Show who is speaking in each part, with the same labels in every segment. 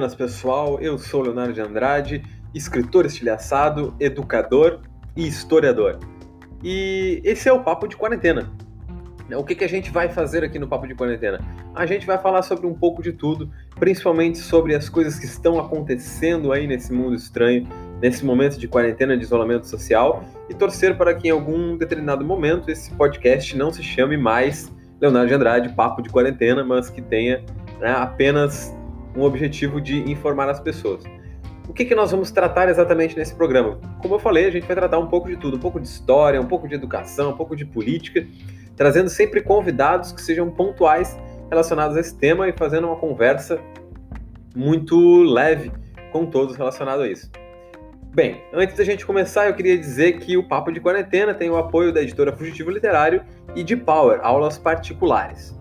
Speaker 1: Buenas, pessoal. Eu sou Leonardo de Andrade, escritor estilhaçado, educador e historiador. E esse é o Papo de Quarentena. O que, que a gente vai fazer aqui no Papo de Quarentena? A gente vai falar sobre um pouco de tudo, principalmente sobre as coisas que estão acontecendo aí nesse mundo estranho, nesse momento de quarentena, de isolamento social, e torcer para que em algum determinado momento esse podcast não se chame mais Leonardo de Andrade, Papo de Quarentena, mas que tenha né, apenas um objetivo de informar as pessoas. O que, que nós vamos tratar exatamente nesse programa? Como eu falei, a gente vai tratar um pouco de tudo, um pouco de história, um pouco de educação, um pouco de política, trazendo sempre convidados que sejam pontuais relacionados a esse tema e fazendo uma conversa muito leve com todos relacionados a isso. Bem, antes da gente começar, eu queria dizer que o Papo de Quarentena tem o apoio da editora Fugitivo Literário e de Power, aulas particulares.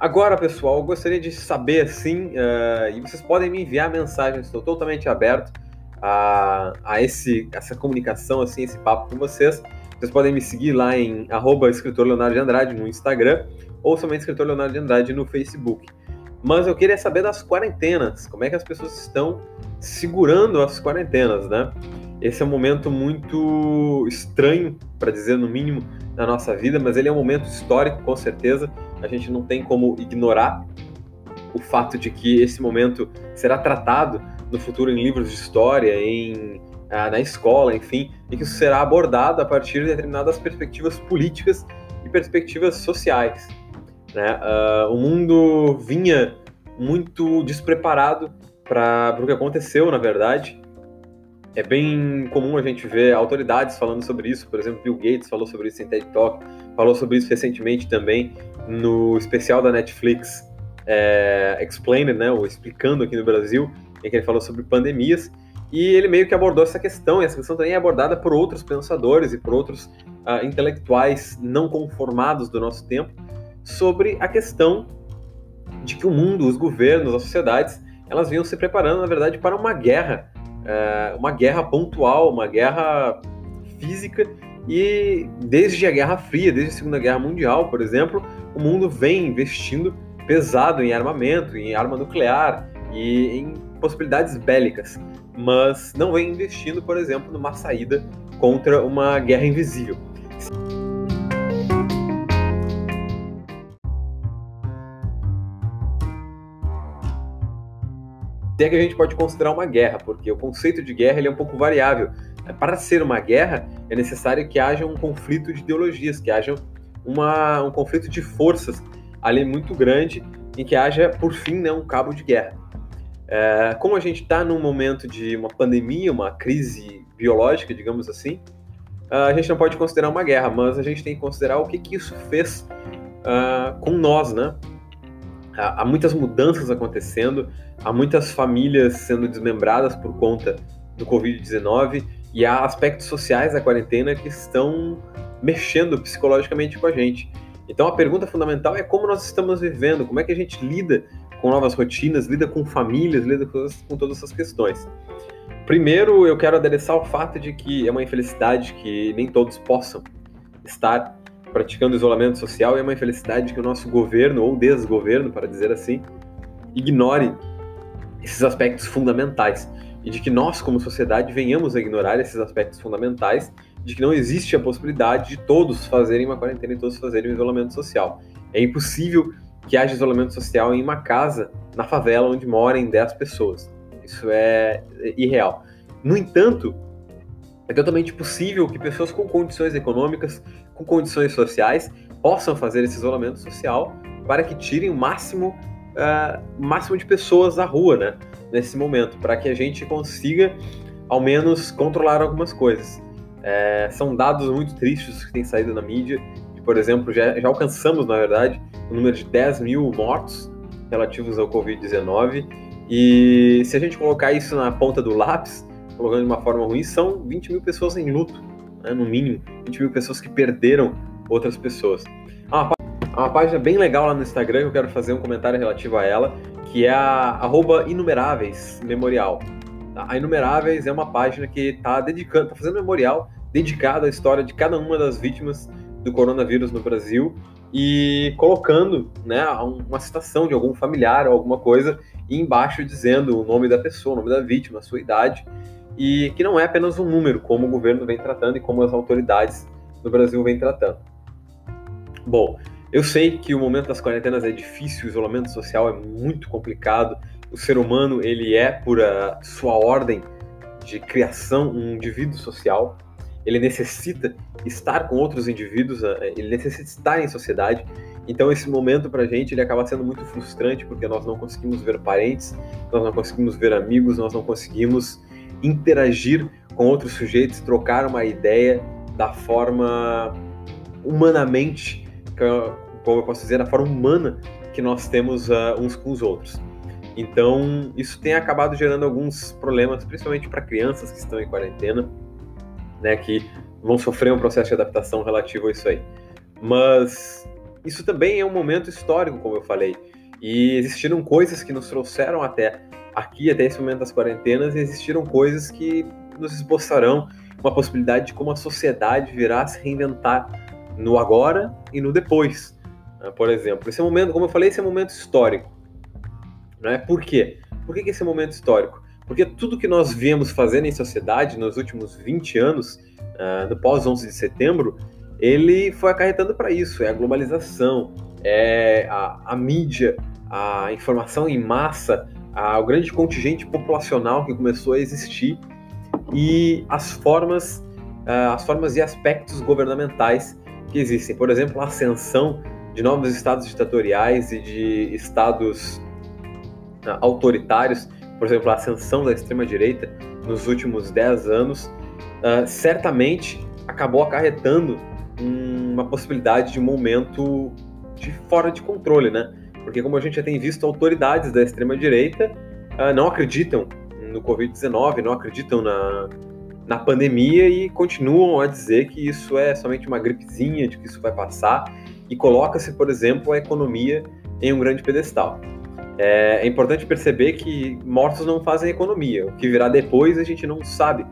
Speaker 1: Agora, pessoal, eu gostaria de saber assim, uh, e vocês podem me enviar mensagens, estou totalmente aberto a, a esse, essa comunicação, assim, esse papo com vocês. Vocês podem me seguir lá em arroba escritor Leonardo de Andrade no Instagram ou somente escritor Leonardo de Andrade no Facebook. Mas eu queria saber das quarentenas, como é que as pessoas estão segurando as quarentenas, né? Esse é um momento muito estranho, para dizer no mínimo, na nossa vida, mas ele é um momento histórico, com certeza. A gente não tem como ignorar o fato de que esse momento será tratado no futuro em livros de história, em ah, na escola, enfim, e que isso será abordado a partir de determinadas perspectivas políticas e perspectivas sociais. Né? Uh, o mundo vinha muito despreparado para o que aconteceu, na verdade, é bem comum a gente ver autoridades falando sobre isso, por exemplo, Bill Gates falou sobre isso em TED Talk, falou sobre isso recentemente também no especial da Netflix é, Explained, né, ou Explicando aqui no Brasil, em que ele falou sobre pandemias, e ele meio que abordou essa questão, e essa questão também é abordada por outros pensadores e por outros uh, intelectuais não conformados do nosso tempo, sobre a questão de que o mundo, os governos, as sociedades, elas vinham se preparando, na verdade, para uma guerra é, uma guerra pontual, uma guerra física, e desde a Guerra Fria, desde a Segunda Guerra Mundial, por exemplo, o mundo vem investindo pesado em armamento, em arma nuclear e em possibilidades bélicas, mas não vem investindo, por exemplo, numa saída contra uma guerra invisível. se é que a gente pode considerar uma guerra, porque o conceito de guerra ele é um pouco variável. Para ser uma guerra, é necessário que haja um conflito de ideologias, que haja uma, um conflito de forças ali muito grande, em que haja, por fim, né, um cabo de guerra. É, como a gente está num momento de uma pandemia, uma crise biológica, digamos assim, a gente não pode considerar uma guerra, mas a gente tem que considerar o que, que isso fez uh, com nós, né? Há muitas mudanças acontecendo, há muitas famílias sendo desmembradas por conta do Covid-19 e há aspectos sociais da quarentena que estão mexendo psicologicamente com a gente. Então a pergunta fundamental é como nós estamos vivendo, como é que a gente lida com novas rotinas, lida com famílias, lida com, com todas essas questões. Primeiro, eu quero adereçar o fato de que é uma infelicidade que nem todos possam estar praticando isolamento social e é uma infelicidade que o nosso governo, ou desgoverno, para dizer assim, ignore esses aspectos fundamentais e de que nós, como sociedade, venhamos a ignorar esses aspectos fundamentais, de que não existe a possibilidade de todos fazerem uma quarentena e todos fazerem um isolamento social. É impossível que haja isolamento social em uma casa, na favela, onde morem 10 pessoas. Isso é irreal. No entanto, é totalmente possível que pessoas com condições econômicas, com condições sociais, possam fazer esse isolamento social para que tirem o máximo uh, máximo de pessoas da rua, né? Nesse momento, para que a gente consiga, ao menos, controlar algumas coisas. É, são dados muito tristes que têm saído na mídia. E, por exemplo, já, já alcançamos, na verdade, o número de 10 mil mortos relativos ao Covid-19. E se a gente colocar isso na ponta do lápis, colocando de uma forma ruim, são 20 mil pessoas em luto, né, no mínimo. 20 mil pessoas que perderam outras pessoas. Ah, uma página bem legal lá no Instagram que eu quero fazer um comentário relativo a ela, que é a Inumeráveis Memorial. A Inumeráveis é uma página que está dedicando, está fazendo memorial dedicado à história de cada uma das vítimas do coronavírus no Brasil e colocando né, uma citação de algum familiar ou alguma coisa e embaixo dizendo o nome da pessoa, o nome da vítima, a sua idade, e que não é apenas um número, como o governo vem tratando e como as autoridades no Brasil vem tratando. Bom, eu sei que o momento das quarentenas é difícil, o isolamento social é muito complicado, o ser humano ele é por sua ordem de criação um indivíduo social, ele necessita estar com outros indivíduos, eh, ele necessita estar em sociedade. Então esse momento para a gente ele acaba sendo muito frustrante porque nós não conseguimos ver parentes, nós não conseguimos ver amigos, nós não conseguimos interagir com outros sujeitos, trocar uma ideia da forma humanamente, como eu posso dizer, da forma humana que nós temos uh, uns com os outros. Então, isso tem acabado gerando alguns problemas, principalmente para crianças que estão em quarentena, né, que vão sofrer um processo de adaptação relativo a isso aí. Mas isso também é um momento histórico, como eu falei, e existiram coisas que nos trouxeram até aqui, até esse momento das quarentenas, e existiram coisas que nos esboçarão uma possibilidade de como a sociedade virá se reinventar no agora e no depois. Né? Por exemplo, esse é momento, como eu falei, esse é um momento histórico. Né? Por quê? Por que, esse é um momento histórico? Porque tudo que nós viemos fazendo em sociedade nos últimos 20 anos, uh, no pós-11 de setembro, ele foi acarretando para isso. É a globalização, é a, a mídia, a informação em massa, a, o grande contingente populacional que começou a existir e as formas, uh, as formas e aspectos governamentais que existem. Por exemplo, a ascensão de novos estados ditatoriais e de estados uh, autoritários, por exemplo, a ascensão da extrema-direita nos últimos 10 anos, uh, certamente acabou acarretando uma possibilidade de um momento de fora de controle, né? Porque como a gente já tem visto, autoridades da extrema-direita uh, não acreditam no Covid-19, não acreditam na, na pandemia e continuam a dizer que isso é somente uma gripezinha, de que isso vai passar, e coloca-se, por exemplo, a economia em um grande pedestal. É, é, importante perceber que mortos não fazem economia. O que virá depois a gente não sabe.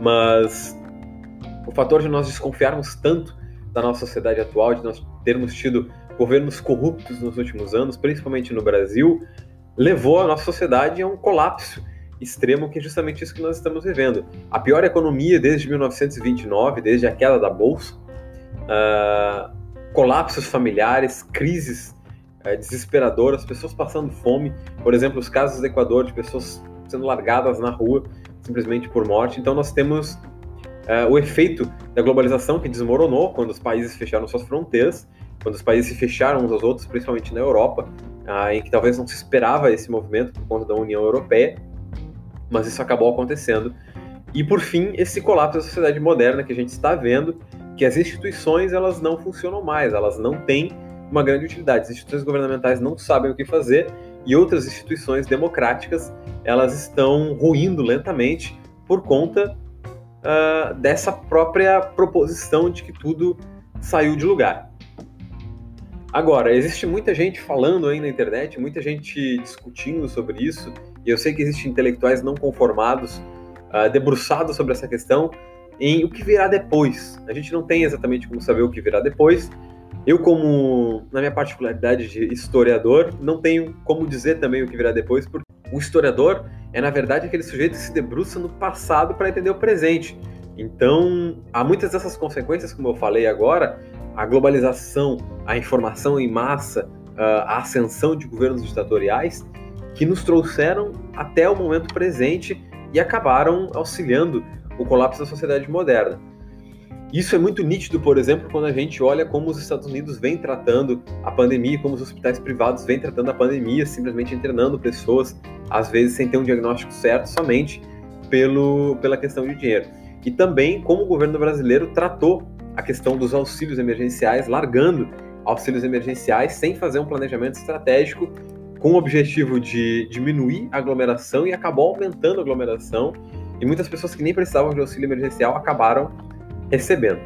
Speaker 1: Mas o fator de nós desconfiarmos tanto da nossa sociedade atual, de nós termos tido governos corruptos nos últimos anos, principalmente no Brasil, levou a nossa sociedade a um colapso extremo, que é justamente isso que nós estamos vivendo. A pior economia desde 1929, desde a queda da Bolsa, uh, colapsos familiares, crises uh, desesperadoras, pessoas passando fome, por exemplo, os casos do Equador de pessoas sendo largadas na rua simplesmente por morte. Então nós temos uh, o efeito da globalização que desmoronou quando os países fecharam suas fronteiras, quando os países se fecharam uns aos outros, principalmente na Europa, em que talvez não se esperava esse movimento por conta da União Europeia mas isso acabou acontecendo. E por fim, esse colapso da sociedade moderna que a gente está vendo, que as instituições elas não funcionam mais, elas não têm uma grande utilidade. As instituições governamentais não sabem o que fazer e outras instituições democráticas elas estão ruindo lentamente por conta uh, dessa própria proposição de que tudo saiu de lugar. Agora, existe muita gente falando aí na internet, muita gente discutindo sobre isso, e eu sei que existem intelectuais não conformados, uh, debruçados sobre essa questão, em o que virá depois. A gente não tem exatamente como saber o que virá depois. Eu, como, na minha particularidade de historiador, não tenho como dizer também o que virá depois, porque o historiador é, na verdade, aquele sujeito que se debruça no passado para entender o presente. Então, há muitas dessas consequências, como eu falei agora, a globalização, a informação em massa, ah, a ascensão de governos ditatoriais, que nos trouxeram até o momento presente e acabaram auxiliando o colapso da sociedade moderna. Isso é muito nítido, por exemplo, quando a gente olha como os Estados Unidos vêm tratando a pandemia, como os hospitais privados vêm tratando a pandemia, simplesmente internando pessoas, às vezes sem ter um diagnóstico certo, somente pelo, pela questão de dinheiro. E também como o governo brasileiro tratou a questão dos auxílios emergenciais, largando auxílios emergenciais sem fazer um planejamento estratégico com o objetivo de diminuir a aglomeração e acabou aumentando a aglomeração e muitas pessoas que nem precisavam de auxílio emergencial acabaram recebendo.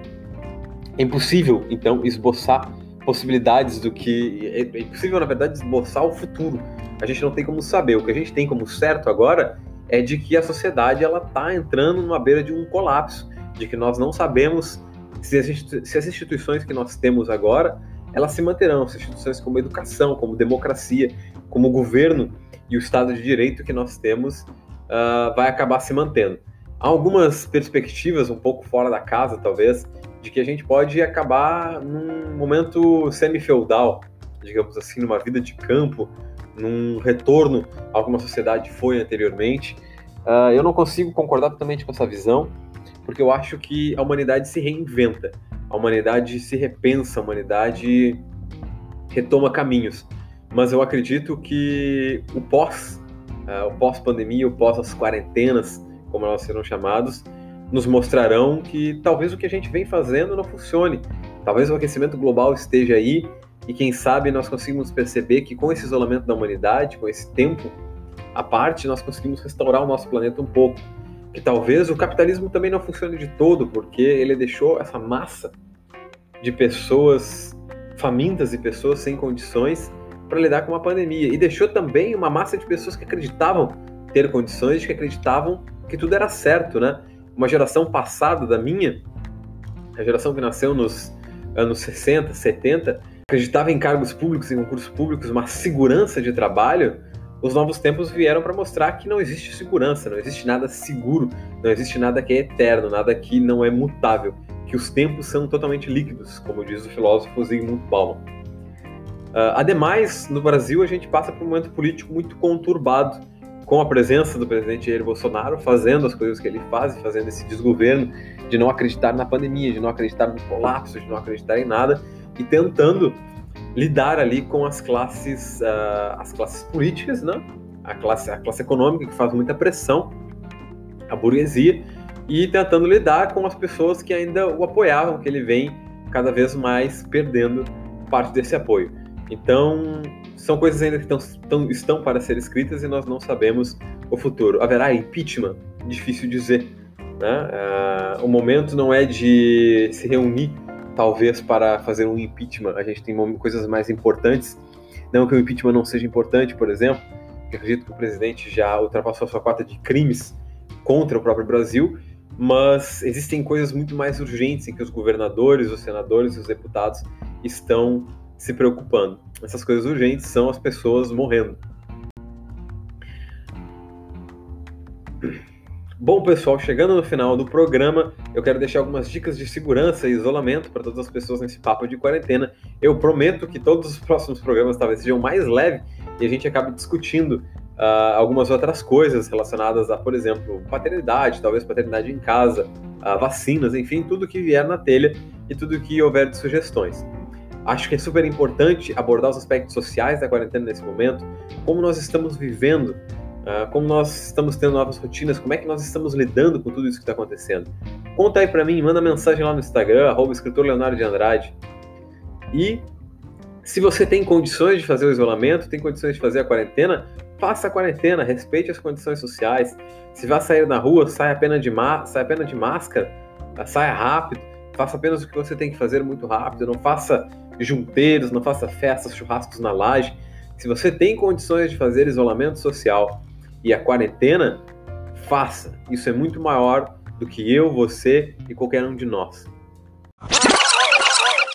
Speaker 1: É impossível, então, esboçar possibilidades do que. É impossível, na verdade, esboçar o futuro. A gente não tem como saber. O que a gente tem como certo agora é de que a sociedade ela está entrando numa beira de um colapso de que nós não sabemos se as, se as instituições que nós temos agora elas se manterão, as instituições como educação, como democracia, como governo e o Estado de Direito que nós temos uh, vai acabar se mantendo. Há algumas perspectivas um pouco fora da casa, talvez, de que a gente pode acabar num momento semi-feudal, digamos assim, numa vida de campo, num retorno a alguma sociedade foi anteriormente. Uh, eu não consigo concordar totalmente com essa visão, porque eu acho que a humanidade se reinventa, a humanidade se repensa, a humanidade retoma caminhos. Mas eu acredito que o pós, uh, o pós-pandemia, o pós as quarentenas, como elas serão chamados, nos mostrarão que talvez o que a gente vem fazendo não funcione. Talvez o aquecimento global esteja aí e quem sabe nós conseguimos perceber que com esse isolamento da humanidade, com esse tempo à parte, nós conseguimos restaurar o nosso planeta um pouco. Que talvez o capitalismo também não funcione de todo, porque ele deixou essa massa de pessoas famintas e pessoas sem condições para lidar com uma pandemia. E deixou também uma massa de pessoas que acreditavam ter condições, que acreditavam que tudo era certo, né? Uma geração passada da minha, a geração que nasceu nos anos 60, 70, acreditava em cargos públicos, em concursos públicos, uma segurança de trabalho, os novos tempos vieram para mostrar que não existe segurança, não existe nada seguro, não existe nada que é eterno, nada que não é mutável, que os tempos são totalmente líquidos, como diz o filósofo Zygmunt Bauman. Uh, ademais, no Brasil a gente passa por um momento político muito conturbado, com a presença do presidente Jair Bolsonaro fazendo as coisas que ele faz, fazendo esse desgoverno de não acreditar na pandemia, de não acreditar no colapso, de não acreditar em nada e tentando lidar ali com as classes, uh, as classes políticas, né? A classe, a classe econômica que faz muita pressão, a burguesia e tentando lidar com as pessoas que ainda o apoiavam, que ele vem cada vez mais perdendo parte desse apoio. Então, são coisas ainda que estão, estão, estão para ser escritas e nós não sabemos o futuro. Haverá impeachment? Difícil dizer. Né? Uh, o momento não é de se reunir, talvez, para fazer um impeachment. A gente tem coisas mais importantes. Não que o impeachment não seja importante, por exemplo, eu acredito que o presidente já ultrapassou a sua cota de crimes contra o próprio Brasil, mas existem coisas muito mais urgentes em que os governadores, os senadores os deputados estão se preocupando. Essas coisas urgentes são as pessoas morrendo. Bom, pessoal, chegando no final do programa, eu quero deixar algumas dicas de segurança e isolamento para todas as pessoas nesse papo de quarentena. Eu prometo que todos os próximos programas talvez sejam mais leves e a gente acabe discutindo uh, algumas outras coisas relacionadas a, por exemplo, paternidade, talvez paternidade em casa, uh, vacinas, enfim, tudo que vier na telha e tudo que houver de sugestões. Acho que é super importante abordar os aspectos sociais da quarentena nesse momento, como nós estamos vivendo, uh, como nós estamos tendo novas rotinas, como é que nós estamos lidando com tudo isso que está acontecendo. Conta aí para mim, manda mensagem lá no Instagram, arroba escritor Leonardo de Andrade. E se você tem condições de fazer o isolamento, tem condições de fazer a quarentena, faça a quarentena, respeite as condições sociais. Se vai sair na rua, saia apenas de, saia apenas de máscara, saia rápido, faça apenas o que você tem que fazer muito rápido, não faça junteiros, não faça festas, churrascos na laje. Se você tem condições de fazer isolamento social e a quarentena, faça. Isso é muito maior do que eu, você e qualquer um de nós.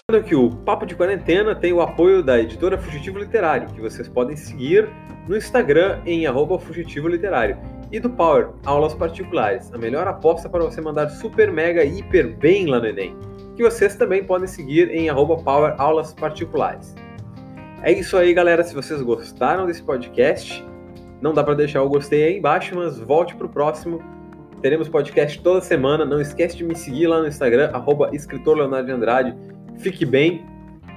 Speaker 1: Lembrando que o Papo de Quarentena tem o apoio da editora Fugitivo Literário, que vocês podem seguir no Instagram em Fugitivo Literário. E do Power, aulas particulares, a melhor aposta para você mandar super, mega, hiper bem lá no Enem que vocês também podem seguir em Power Aulas Particulares. É isso aí, galera. Se vocês gostaram desse podcast, não dá para deixar o gostei aí embaixo, mas volte para o próximo. Teremos podcast toda semana. Não esquece de me seguir lá no Instagram, arroba escritor Leonardo de Andrade. Fique bem,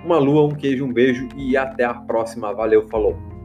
Speaker 1: uma lua, um queijo, um beijo e até a próxima. Valeu, falou!